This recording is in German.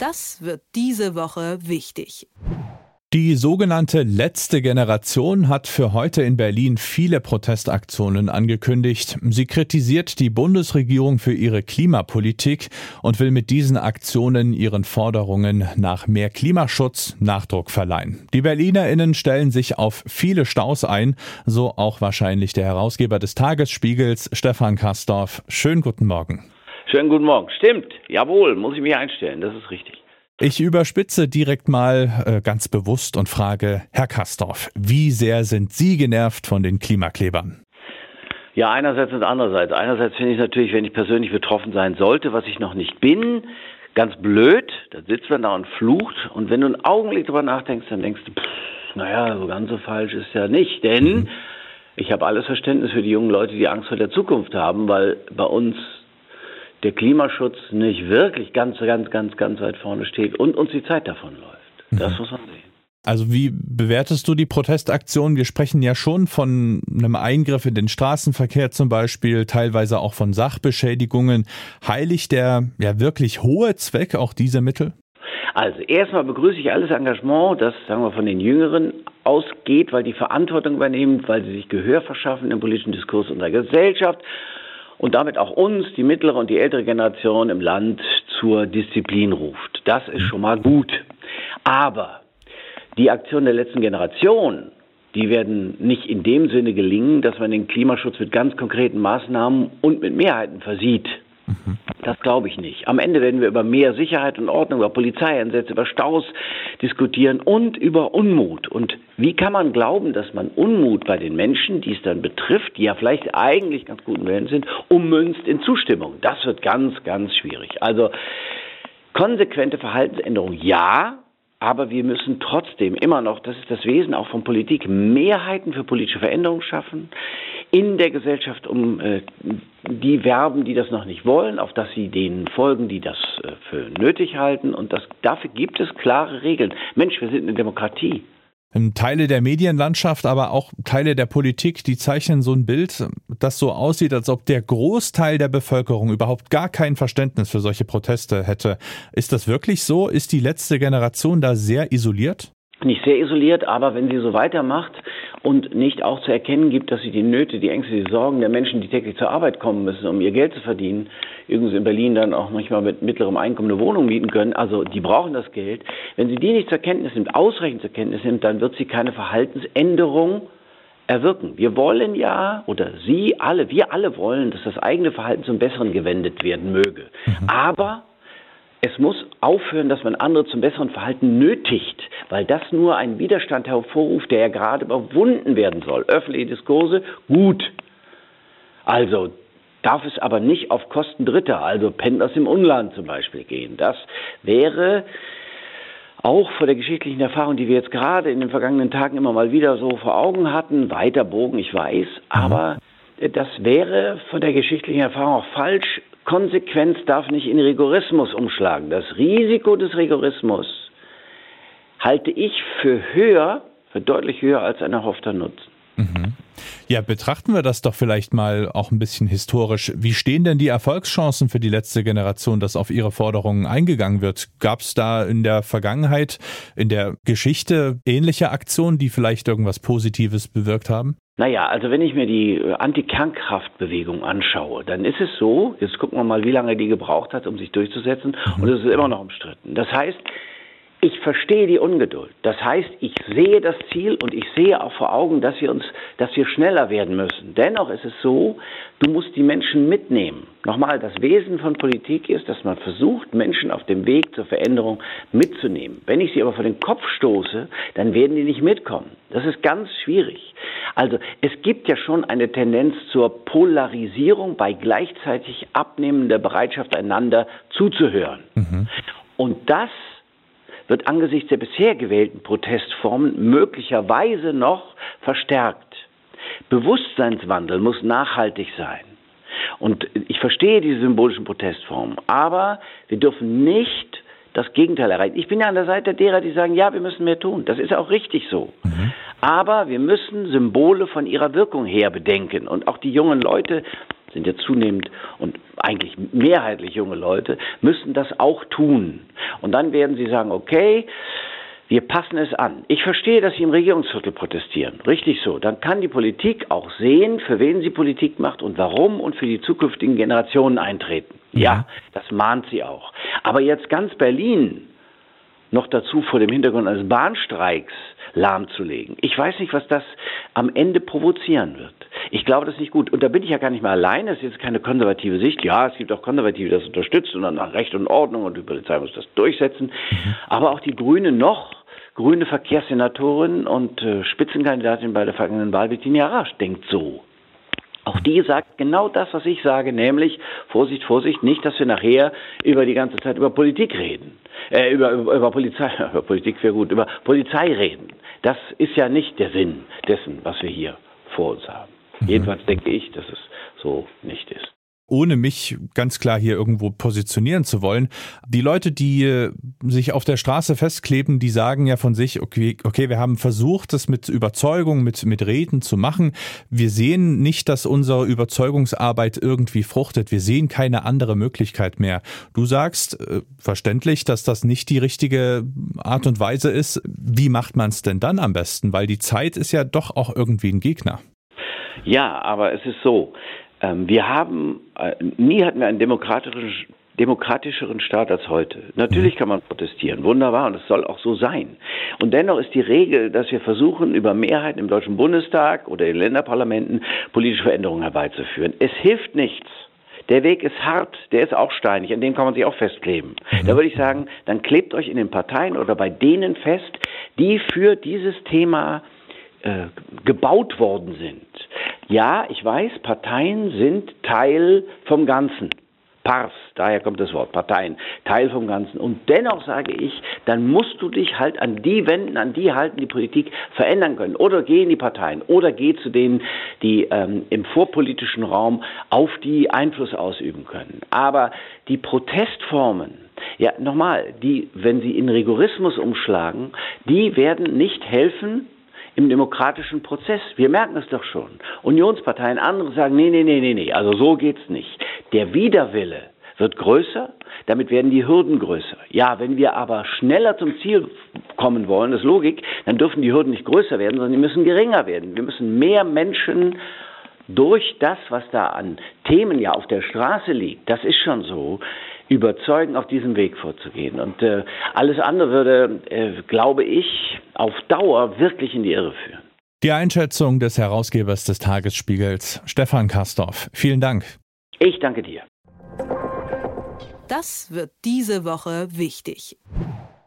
Das wird diese Woche wichtig. Die sogenannte letzte Generation hat für heute in Berlin viele Protestaktionen angekündigt. Sie kritisiert die Bundesregierung für ihre Klimapolitik und will mit diesen Aktionen ihren Forderungen nach mehr Klimaschutz Nachdruck verleihen. Die Berlinerinnen stellen sich auf viele Staus ein, so auch wahrscheinlich der Herausgeber des Tagesspiegels Stefan Kastorf. Schönen guten Morgen. Schönen guten Morgen. Stimmt. Jawohl, muss ich mich einstellen. Das ist richtig. Ich überspitze direkt mal äh, ganz bewusst und frage, Herr Kastorf, wie sehr sind Sie genervt von den Klimaklebern? Ja, einerseits und andererseits. Einerseits finde ich natürlich, wenn ich persönlich betroffen sein sollte, was ich noch nicht bin, ganz blöd. Da sitzt man da und flucht. Und wenn du einen Augenblick drüber nachdenkst, dann denkst du, pff, naja, so ganz so falsch ist ja nicht. Denn mhm. ich habe alles Verständnis für die jungen Leute, die Angst vor der Zukunft haben, weil bei uns der Klimaschutz nicht wirklich ganz, ganz, ganz, ganz weit vorne steht und uns die Zeit davon läuft. Das mhm. muss man sehen. Also wie bewertest du die Protestaktion? Wir sprechen ja schon von einem Eingriff in den Straßenverkehr zum Beispiel, teilweise auch von Sachbeschädigungen. Heiligt der ja wirklich hohe Zweck auch diese Mittel? Also erstmal begrüße ich alles Engagement, das sagen wir von den Jüngeren ausgeht, weil die Verantwortung übernehmen, weil sie sich Gehör verschaffen im politischen Diskurs unserer Gesellschaft und damit auch uns, die mittlere und die ältere Generation im Land, zur Disziplin ruft. Das ist schon mal gut. Aber die Aktion der letzten Generation, die werden nicht in dem Sinne gelingen, dass man den Klimaschutz mit ganz konkreten Maßnahmen und mit Mehrheiten versieht. Das glaube ich nicht. Am Ende werden wir über mehr Sicherheit und Ordnung, über Polizeieinsätze, über Staus diskutieren und über Unmut. Und wie kann man glauben, dass man Unmut bei den Menschen, die es dann betrifft, die ja vielleicht eigentlich ganz guten Willen sind, ummünzt in Zustimmung? Das wird ganz, ganz schwierig. Also konsequente Verhaltensänderung ja, aber wir müssen trotzdem immer noch, das ist das Wesen auch von Politik, Mehrheiten für politische Veränderungen schaffen in der Gesellschaft um äh, die werben, die das noch nicht wollen, auf dass sie denen folgen, die das äh, für nötig halten. Und das, dafür gibt es klare Regeln. Mensch, wir sind eine Demokratie. Ähm, Teile der Medienlandschaft, aber auch Teile der Politik, die zeichnen so ein Bild, das so aussieht, als ob der Großteil der Bevölkerung überhaupt gar kein Verständnis für solche Proteste hätte. Ist das wirklich so? Ist die letzte Generation da sehr isoliert? Nicht sehr isoliert, aber wenn sie so weitermacht, und nicht auch zu erkennen gibt, dass sie die Nöte, die Ängste, die Sorgen der Menschen, die täglich zur Arbeit kommen müssen, um ihr Geld zu verdienen, übrigens in Berlin dann auch manchmal mit mittlerem Einkommen eine Wohnung mieten können, also die brauchen das Geld. Wenn sie die nicht zur Kenntnis nimmt, ausreichend zur Kenntnis nimmt, dann wird sie keine Verhaltensänderung erwirken. Wir wollen ja, oder Sie alle, wir alle wollen, dass das eigene Verhalten zum Besseren gewendet werden möge. Mhm. Aber es muss aufhören, dass man andere zum besseren Verhalten nötigt, weil das nur einen Widerstand hervorruft, der ja gerade überwunden werden soll. Öffentliche Diskurse, gut. Also darf es aber nicht auf Kosten Dritter, also Pendlers im Unland zum Beispiel gehen. Das wäre auch vor der geschichtlichen Erfahrung, die wir jetzt gerade in den vergangenen Tagen immer mal wieder so vor Augen hatten, weiter Bogen, ich weiß, mhm. aber das wäre von der geschichtlichen Erfahrung auch falsch, Konsequenz darf nicht in Rigorismus umschlagen. Das Risiko des Rigorismus halte ich für höher, für deutlich höher als ein erhoffter Nutzen. Mhm. Ja, betrachten wir das doch vielleicht mal auch ein bisschen historisch. Wie stehen denn die Erfolgschancen für die letzte Generation, dass auf ihre Forderungen eingegangen wird? Gab es da in der Vergangenheit, in der Geschichte ähnliche Aktionen, die vielleicht irgendwas Positives bewirkt haben? Naja, also wenn ich mir die äh, Anti-Kernkraftbewegung anschaue, dann ist es so, jetzt gucken wir mal, wie lange die gebraucht hat, um sich durchzusetzen, mhm. und es ist immer noch umstritten. Das heißt, ich verstehe die Ungeduld. Das heißt, ich sehe das Ziel und ich sehe auch vor Augen, dass wir uns, dass wir schneller werden müssen. Dennoch ist es so, du musst die Menschen mitnehmen. Nochmal, das Wesen von Politik ist, dass man versucht, Menschen auf dem Weg zur Veränderung mitzunehmen. Wenn ich sie aber vor den Kopf stoße, dann werden die nicht mitkommen. Das ist ganz schwierig. Also, es gibt ja schon eine Tendenz zur Polarisierung bei gleichzeitig abnehmender Bereitschaft, einander zuzuhören. Mhm. Und das wird angesichts der bisher gewählten Protestformen möglicherweise noch verstärkt. Bewusstseinswandel muss nachhaltig sein. Und ich verstehe diese symbolischen Protestformen, aber wir dürfen nicht das Gegenteil erreichen. Ich bin ja an der Seite derer, die sagen, ja, wir müssen mehr tun. Das ist auch richtig so. Mhm. Aber wir müssen Symbole von ihrer Wirkung her bedenken. Und auch die jungen Leute sind ja zunehmend und eigentlich mehrheitlich junge Leute, müssen das auch tun. Und dann werden sie sagen, okay, wir passen es an. Ich verstehe, dass Sie im Regierungsviertel protestieren. Richtig so. Dann kann die Politik auch sehen, für wen sie Politik macht und warum und für die zukünftigen Generationen eintreten. Ja, ja das mahnt sie auch. Aber jetzt ganz Berlin noch dazu vor dem Hintergrund eines Bahnstreiks lahmzulegen. Ich weiß nicht, was das am Ende provozieren wird. Ich glaube, das ist nicht gut. Und da bin ich ja gar nicht mal allein. Das ist jetzt keine konservative Sicht. Ja, es gibt auch Konservative, die das unterstützen und dann nach Recht und Ordnung und die Polizei muss das durchsetzen. Mhm. Aber auch die Grünen noch grüne Verkehrssenatorin und äh, Spitzenkandidatin bei der vergangenen Wahl, Bettina Rasch, denkt so. Auch die sagt genau das, was ich sage, nämlich Vorsicht, Vorsicht, nicht, dass wir nachher über die ganze Zeit über Politik reden, äh, über, über, über Polizei, über Politik wäre gut, über Polizei reden. Das ist ja nicht der Sinn dessen, was wir hier vor uns haben. Mhm. Jedenfalls denke ich, dass es so nicht ist ohne mich ganz klar hier irgendwo positionieren zu wollen. Die Leute, die äh, sich auf der Straße festkleben, die sagen ja von sich, okay, okay, wir haben versucht, das mit Überzeugung, mit, mit Reden zu machen. Wir sehen nicht, dass unsere Überzeugungsarbeit irgendwie fruchtet. Wir sehen keine andere Möglichkeit mehr. Du sagst, äh, verständlich, dass das nicht die richtige Art und Weise ist. Wie macht man es denn dann am besten? Weil die Zeit ist ja doch auch irgendwie ein Gegner. Ja, aber es ist so, ähm, wir haben, äh, nie hatten wir einen demokratischen, demokratischeren Staat als heute. Natürlich kann man protestieren, wunderbar, und es soll auch so sein. Und dennoch ist die Regel, dass wir versuchen, über Mehrheiten im Deutschen Bundestag oder in Länderparlamenten politische Veränderungen herbeizuführen. Es hilft nichts. Der Weg ist hart, der ist auch steinig, an dem kann man sich auch festkleben. Mhm. Da würde ich sagen, dann klebt euch in den Parteien oder bei denen fest, die für dieses Thema äh, gebaut worden sind. Ja, ich weiß, Parteien sind Teil vom Ganzen. Pars, daher kommt das Wort, Parteien, Teil vom Ganzen. Und dennoch sage ich, dann musst du dich halt an die wenden, an die halten, die Politik verändern können. Oder geh in die Parteien oder geh zu denen, die ähm, im vorpolitischen Raum auf die Einfluss ausüben können. Aber die Protestformen, ja, nochmal, die, wenn sie in Rigorismus umschlagen, die werden nicht helfen, im demokratischen Prozess. Wir merken es doch schon. Unionsparteien, andere sagen, nee, nee, nee, nee, nee, also so geht's nicht. Der Widerwille wird größer, damit werden die Hürden größer. Ja, wenn wir aber schneller zum Ziel kommen wollen, das ist Logik, dann dürfen die Hürden nicht größer werden, sondern die müssen geringer werden. Wir müssen mehr Menschen durch das, was da an Themen ja auf der Straße liegt, das ist schon so, überzeugen, auf diesem Weg vorzugehen. Und äh, alles andere würde, äh, glaube ich, auf Dauer wirklich in die Irre führen. Die Einschätzung des Herausgebers des Tagesspiegels, Stefan Kastorf. Vielen Dank. Ich danke dir. Das wird diese Woche wichtig.